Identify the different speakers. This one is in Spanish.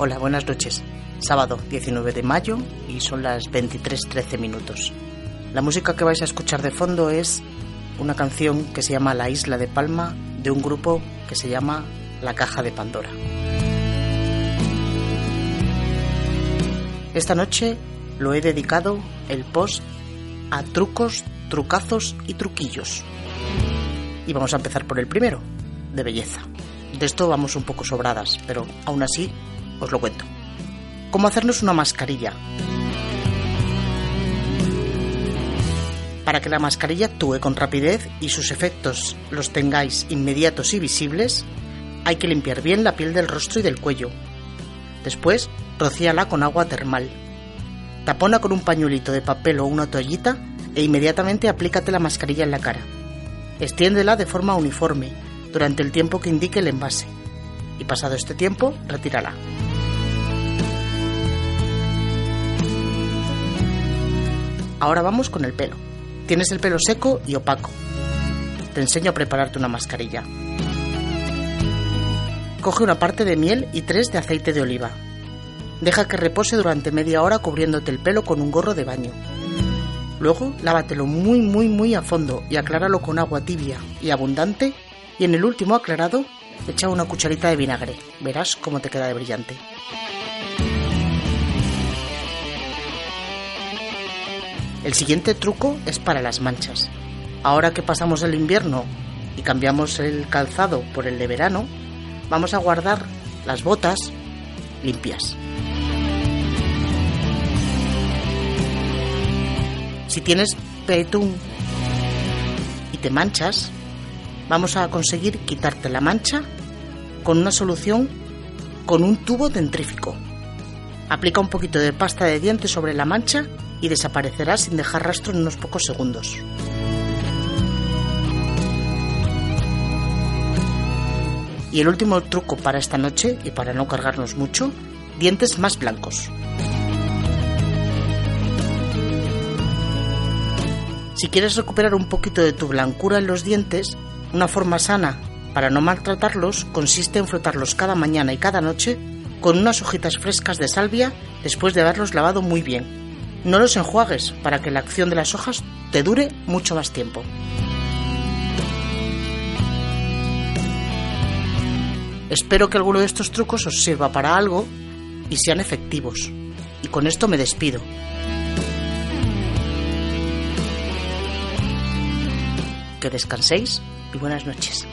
Speaker 1: Hola, buenas noches. Sábado 19 de mayo y son las 23.13 minutos. La música que vais a escuchar de fondo es una canción que se llama La Isla de Palma de un grupo que se llama La Caja de Pandora. Esta noche lo he dedicado el post a trucos, trucazos y truquillos. Y vamos a empezar por el primero, de belleza. De esto vamos un poco sobradas, pero aún así os lo cuento. ¿Cómo hacernos una mascarilla? Para que la mascarilla actúe con rapidez y sus efectos los tengáis inmediatos y visibles, hay que limpiar bien la piel del rostro y del cuello. Después, rocíala con agua termal. Tapona con un pañuelito de papel o una toallita e inmediatamente aplícate la mascarilla en la cara. Extiéndela de forma uniforme durante el tiempo que indique el envase y pasado este tiempo, retírala. Ahora vamos con el pelo. Tienes el pelo seco y opaco. Te enseño a prepararte una mascarilla. Coge una parte de miel y tres de aceite de oliva. Deja que repose durante media hora cubriéndote el pelo con un gorro de baño. Luego lávatelo muy muy muy a fondo y acláralo con agua tibia y abundante y en el último aclarado echa una cucharita de vinagre. Verás cómo te queda de brillante. El siguiente truco es para las manchas. Ahora que pasamos el invierno y cambiamos el calzado por el de verano, vamos a guardar las botas limpias. Si tienes petún y te manchas, vamos a conseguir quitarte la mancha con una solución con un tubo dentrífico. Aplica un poquito de pasta de dientes sobre la mancha y desaparecerá sin dejar rastro en unos pocos segundos. Y el último truco para esta noche y para no cargarnos mucho, dientes más blancos. Si quieres recuperar un poquito de tu blancura en los dientes, una forma sana para no maltratarlos consiste en frotarlos cada mañana y cada noche con unas hojitas frescas de salvia después de haberlos lavado muy bien. No los enjuagues para que la acción de las hojas te dure mucho más tiempo. Espero que alguno de estos trucos os sirva para algo y sean efectivos. Y con esto me despido. Que descanséis y buenas noches.